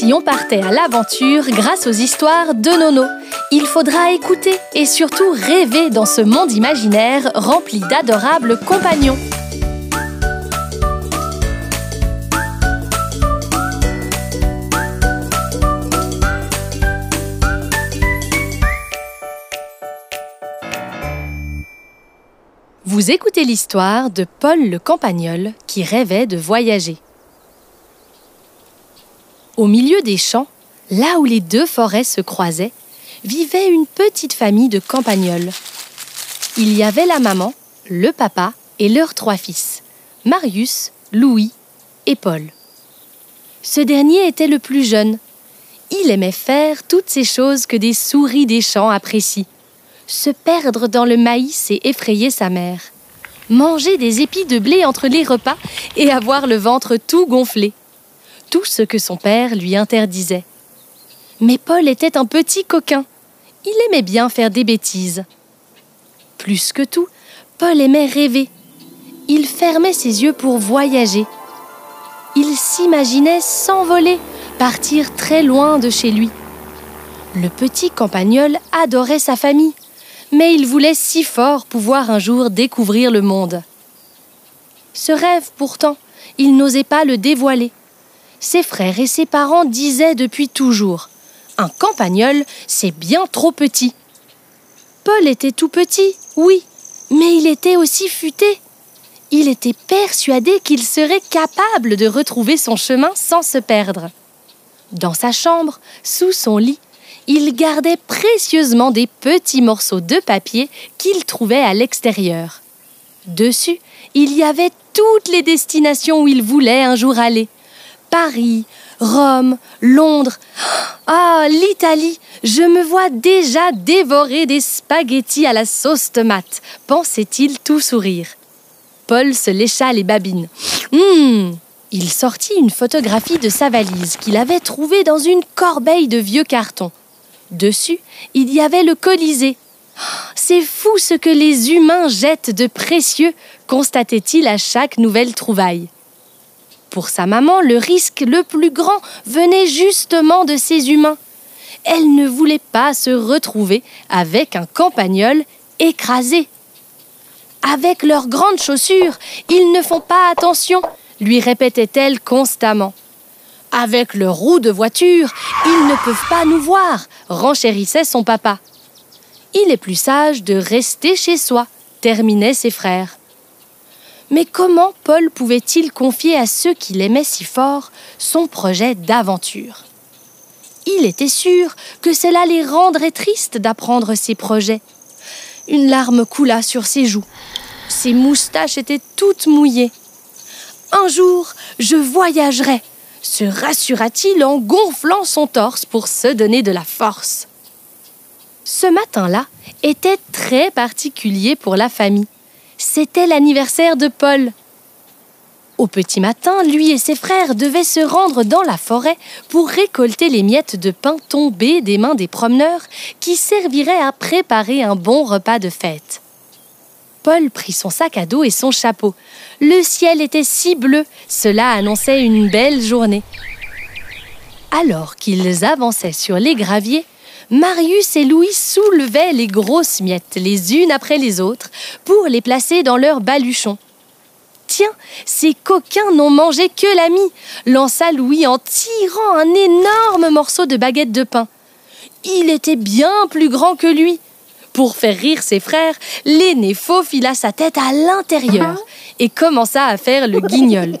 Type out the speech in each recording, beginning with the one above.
si on partait à l'aventure grâce aux histoires de Nono. Il faudra écouter et surtout rêver dans ce monde imaginaire rempli d'adorables compagnons. Vous écoutez l'histoire de Paul le Campagnol qui rêvait de voyager. Au milieu des champs, là où les deux forêts se croisaient, vivait une petite famille de campagnols. Il y avait la maman, le papa et leurs trois fils, Marius, Louis et Paul. Ce dernier était le plus jeune. Il aimait faire toutes ces choses que des souris des champs apprécient. Se perdre dans le maïs et effrayer sa mère. Manger des épis de blé entre les repas et avoir le ventre tout gonflé tout ce que son père lui interdisait. Mais Paul était un petit coquin. Il aimait bien faire des bêtises. Plus que tout, Paul aimait rêver. Il fermait ses yeux pour voyager. Il s'imaginait s'envoler, partir très loin de chez lui. Le petit campagnol adorait sa famille, mais il voulait si fort pouvoir un jour découvrir le monde. Ce rêve, pourtant, il n'osait pas le dévoiler ses frères et ses parents disaient depuis toujours Un campagnol, c'est bien trop petit. Paul était tout petit, oui, mais il était aussi futé. Il était persuadé qu'il serait capable de retrouver son chemin sans se perdre. Dans sa chambre, sous son lit, il gardait précieusement des petits morceaux de papier qu'il trouvait à l'extérieur. Dessus, il y avait toutes les destinations où il voulait un jour aller. Paris, Rome, Londres. Ah, l'Italie Je me vois déjà dévorer des spaghettis à la sauce tomate, pensait-il tout sourire. Paul se lécha les babines. Hum Il sortit une photographie de sa valise qu'il avait trouvée dans une corbeille de vieux cartons. Dessus, il y avait le Colisée. C'est fou ce que les humains jettent de précieux, constatait-il à chaque nouvelle trouvaille. Pour sa maman, le risque le plus grand venait justement de ces humains. Elle ne voulait pas se retrouver avec un campagnol écrasé. Avec leurs grandes chaussures, ils ne font pas attention, lui répétait-elle constamment. Avec leurs roues de voiture, ils ne peuvent pas nous voir, renchérissait son papa. Il est plus sage de rester chez soi, terminaient ses frères. Mais comment Paul pouvait-il confier à ceux qu'il aimait si fort son projet d'aventure? Il était sûr que cela les rendrait tristes d'apprendre ses projets. Une larme coula sur ses joues. Ses moustaches étaient toutes mouillées. Un jour, je voyagerai, se rassura-t-il en gonflant son torse pour se donner de la force. Ce matin-là était très particulier pour la famille c'était l'anniversaire de Paul. Au petit matin, lui et ses frères devaient se rendre dans la forêt pour récolter les miettes de pain tombées des mains des promeneurs qui serviraient à préparer un bon repas de fête. Paul prit son sac à dos et son chapeau. Le ciel était si bleu, cela annonçait une belle journée. Alors qu'ils avançaient sur les graviers, Marius et Louis soulevaient les grosses miettes les unes après les autres pour les placer dans leurs baluchons. Tiens, ces coquins n'ont mangé que l'ami, lança Louis en tirant un énorme morceau de baguette de pain. Il était bien plus grand que lui. Pour faire rire ses frères, l'aîné faufila sa tête à l'intérieur et commença à faire le guignol.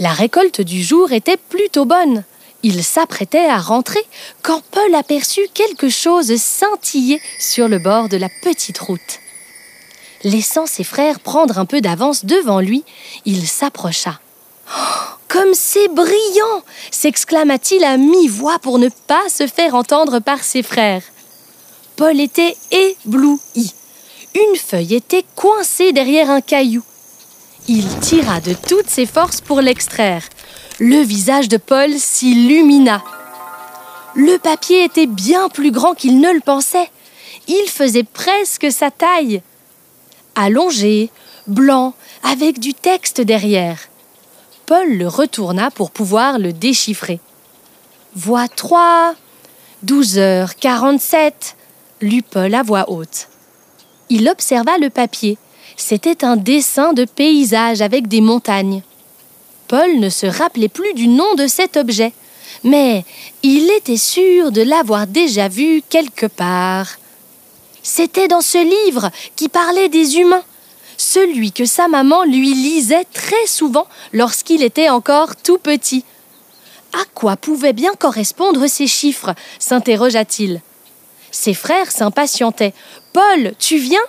La récolte du jour était plutôt bonne. Il s'apprêtait à rentrer quand Paul aperçut quelque chose scintiller sur le bord de la petite route. Laissant ses frères prendre un peu d'avance devant lui, il s'approcha. Oh, comme c'est brillant s'exclama-t-il à mi-voix pour ne pas se faire entendre par ses frères. Paul était ébloui. Une feuille était coincée derrière un caillou. Il tira de toutes ses forces pour l'extraire. Le visage de Paul s'illumina. Le papier était bien plus grand qu'il ne le pensait. Il faisait presque sa taille. Allongé, blanc, avec du texte derrière. Paul le retourna pour pouvoir le déchiffrer. Voix 3. 12h47, lut Paul à voix haute. Il observa le papier. C'était un dessin de paysage avec des montagnes. Paul ne se rappelait plus du nom de cet objet, mais il était sûr de l'avoir déjà vu quelque part. C'était dans ce livre qui parlait des humains, celui que sa maman lui lisait très souvent lorsqu'il était encore tout petit. À quoi pouvaient bien correspondre ces chiffres? s'interrogea-t-il. Ses frères s'impatientaient. Paul, tu viens?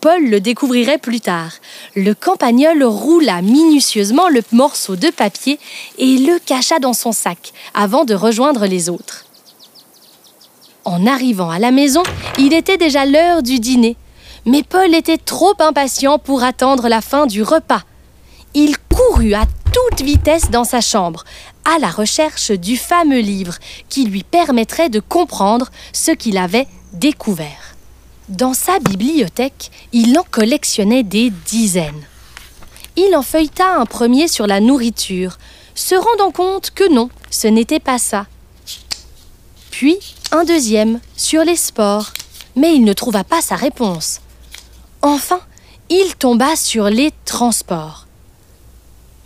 Paul le découvrirait plus tard. Le campagnol roula minutieusement le morceau de papier et le cacha dans son sac avant de rejoindre les autres. En arrivant à la maison, il était déjà l'heure du dîner. Mais Paul était trop impatient pour attendre la fin du repas. Il courut à toute vitesse dans sa chambre, à la recherche du fameux livre qui lui permettrait de comprendre ce qu'il avait découvert. Dans sa bibliothèque, il en collectionnait des dizaines. Il en feuilleta un premier sur la nourriture, se rendant compte que non, ce n'était pas ça. Puis un deuxième sur les sports, mais il ne trouva pas sa réponse. Enfin, il tomba sur les transports.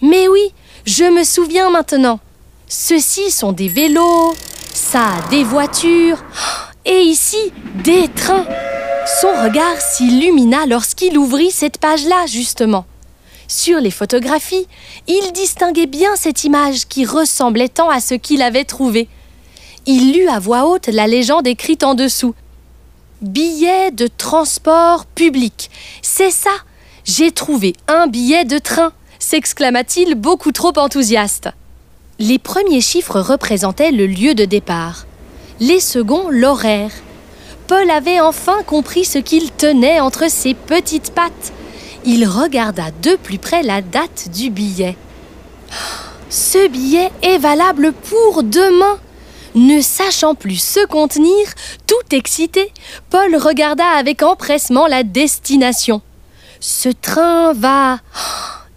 Mais oui, je me souviens maintenant. Ceux-ci sont des vélos, ça des voitures, et ici des trains. Son regard s'illumina lorsqu'il ouvrit cette page-là, justement. Sur les photographies, il distinguait bien cette image qui ressemblait tant à ce qu'il avait trouvé. Il lut à voix haute la légende écrite en dessous. Billet de transport public. C'est ça. J'ai trouvé un billet de train s'exclama-t-il beaucoup trop enthousiaste. Les premiers chiffres représentaient le lieu de départ, les seconds l'horaire. Paul avait enfin compris ce qu'il tenait entre ses petites pattes. Il regarda de plus près la date du billet. Ce billet est valable pour demain. Ne sachant plus se contenir, tout excité, Paul regarda avec empressement la destination. Ce train va...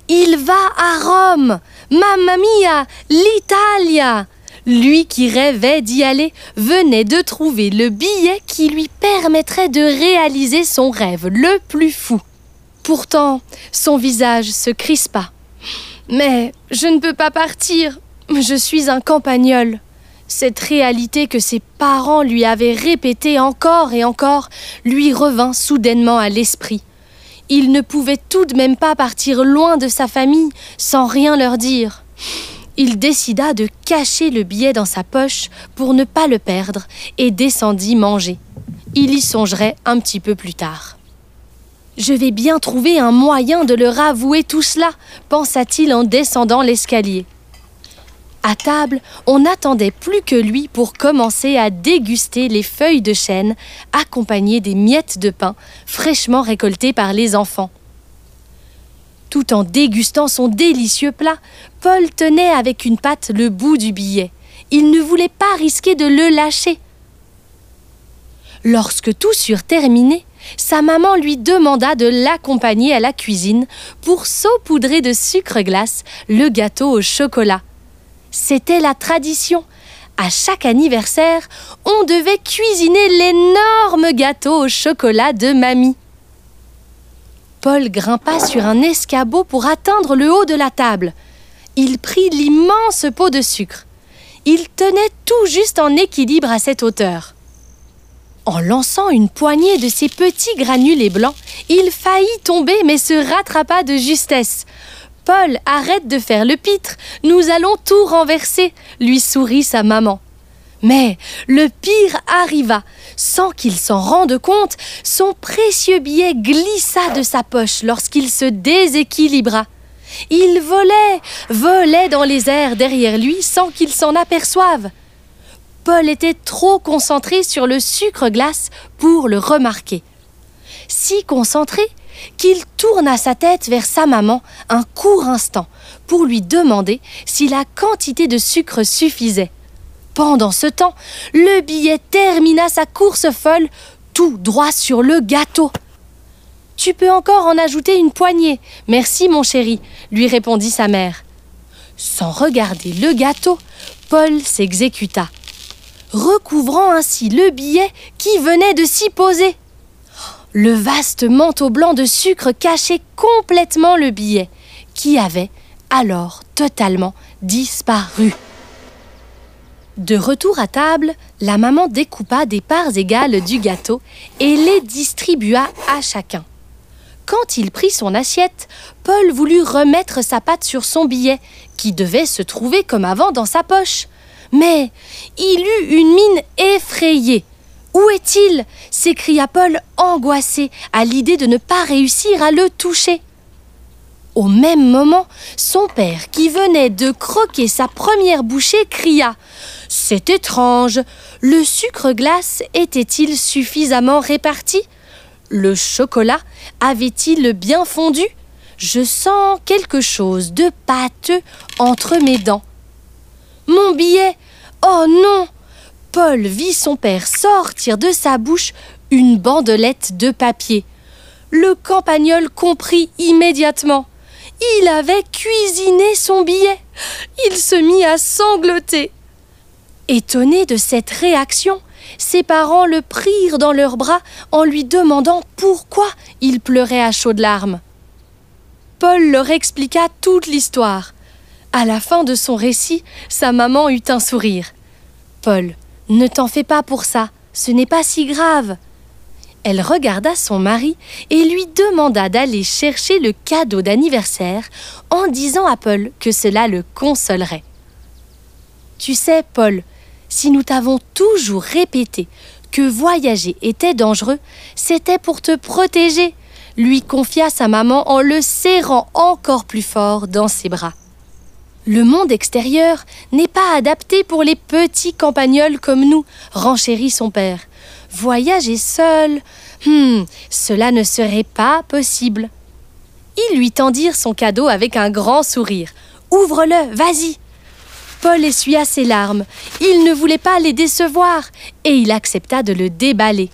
Il va à Rome. Mamma mia, l'Italia. Lui qui rêvait d'y aller venait de trouver le billet qui lui permettrait de réaliser son rêve le plus fou. Pourtant, son visage se crispa. Mais je ne peux pas partir. Je suis un campagnol. Cette réalité que ses parents lui avaient répétée encore et encore lui revint soudainement à l'esprit il ne pouvait tout de même pas partir loin de sa famille sans rien leur dire. Il décida de cacher le billet dans sa poche pour ne pas le perdre et descendit manger. Il y songerait un petit peu plus tard. Je vais bien trouver un moyen de leur avouer tout cela, pensa-t-il en descendant l'escalier. À table, on n'attendait plus que lui pour commencer à déguster les feuilles de chêne accompagnées des miettes de pain fraîchement récoltées par les enfants. Tout en dégustant son délicieux plat, Paul tenait avec une patte le bout du billet. Il ne voulait pas risquer de le lâcher. Lorsque tout fut terminé, sa maman lui demanda de l'accompagner à la cuisine pour saupoudrer de sucre glace le gâteau au chocolat. C'était la tradition. À chaque anniversaire, on devait cuisiner l'énorme gâteau au chocolat de mamie. Paul grimpa sur un escabeau pour atteindre le haut de la table. Il prit l'immense pot de sucre. Il tenait tout juste en équilibre à cette hauteur. En lançant une poignée de ces petits granulés blancs, il faillit tomber mais se rattrapa de justesse. Paul, arrête de faire le pitre, nous allons tout renverser, lui sourit sa maman. Mais le pire arriva. Sans qu'il s'en rende compte, son précieux billet glissa de sa poche lorsqu'il se déséquilibra. Il volait, volait dans les airs derrière lui sans qu'il s'en aperçoive. Paul était trop concentré sur le sucre glace pour le remarquer. Si concentré qu'il tourna sa tête vers sa maman un court instant pour lui demander si la quantité de sucre suffisait. Pendant ce temps, le billet termina sa course folle tout droit sur le gâteau. Tu peux encore en ajouter une poignée. Merci, mon chéri, lui répondit sa mère. Sans regarder le gâteau, Paul s'exécuta, recouvrant ainsi le billet qui venait de s'y poser. Le vaste manteau blanc de sucre cachait complètement le billet, qui avait alors totalement disparu. De retour à table, la maman découpa des parts égales du gâteau et les distribua à chacun. Quand il prit son assiette, Paul voulut remettre sa patte sur son billet, qui devait se trouver comme avant dans sa poche. Mais il eut une mine effrayée. Où est-il? s'écria Paul angoissé à l'idée de ne pas réussir à le toucher. Au même moment, son père, qui venait de croquer sa première bouchée, cria ⁇ C'est étrange Le sucre glace était-il suffisamment réparti? Le chocolat avait-il bien fondu? Je sens quelque chose de pâteux entre mes dents. Mon billet Oh non Paul vit son père sortir de sa bouche une bandelette de papier. Le campagnol comprit immédiatement. Il avait cuisiné son billet. Il se mit à sangloter. Étonné de cette réaction, ses parents le prirent dans leurs bras en lui demandant pourquoi il pleurait à chaudes larmes. Paul leur expliqua toute l'histoire. À la fin de son récit, sa maman eut un sourire. Paul, ne t'en fais pas pour ça, ce n'est pas si grave elle regarda son mari et lui demanda d'aller chercher le cadeau d'anniversaire en disant à Paul que cela le consolerait. Tu sais, Paul, si nous t'avons toujours répété que voyager était dangereux, c'était pour te protéger, lui confia sa maman en le serrant encore plus fort dans ses bras. Le monde extérieur n'est pas adapté pour les petits campagnols comme nous, renchérit son père. Voyager seul Hmm, cela ne serait pas possible. Ils lui tendirent son cadeau avec un grand sourire. Ouvre-le, vas-y. Paul essuya ses larmes. Il ne voulait pas les décevoir et il accepta de le déballer.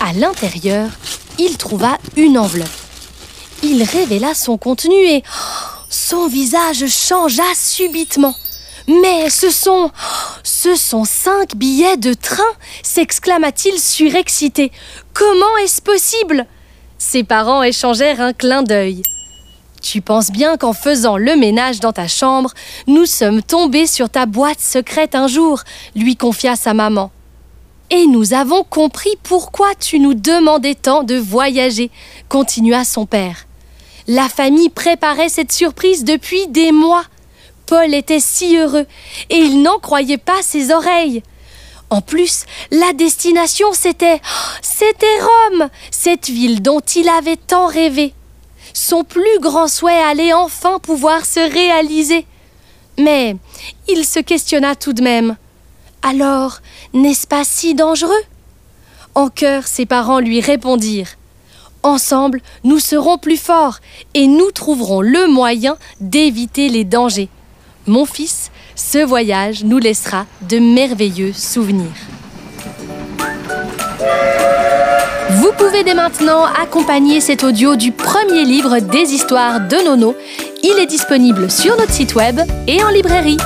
À l'intérieur, il trouva une enveloppe. Il révéla son contenu et son visage changea subitement. Mais ce sont. Ce sont cinq billets de train s'exclama-t-il surexcité. Comment est-ce possible? Ses parents échangèrent un clin d'œil. Tu penses bien qu'en faisant le ménage dans ta chambre, nous sommes tombés sur ta boîte secrète un jour, lui confia sa maman. Et nous avons compris pourquoi tu nous demandais tant de voyager, continua son père. La famille préparait cette surprise depuis des mois. Paul était si heureux et il n'en croyait pas ses oreilles. En plus, la destination, c'était. C'était Rome, cette ville dont il avait tant rêvé. Son plus grand souhait allait enfin pouvoir se réaliser. Mais il se questionna tout de même. Alors, n'est-ce pas si dangereux? En chœur, ses parents lui répondirent. Ensemble, nous serons plus forts et nous trouverons le moyen d'éviter les dangers. Mon fils, ce voyage nous laissera de merveilleux souvenirs. Vous pouvez dès maintenant accompagner cet audio du premier livre des histoires de Nono. Il est disponible sur notre site web et en librairie.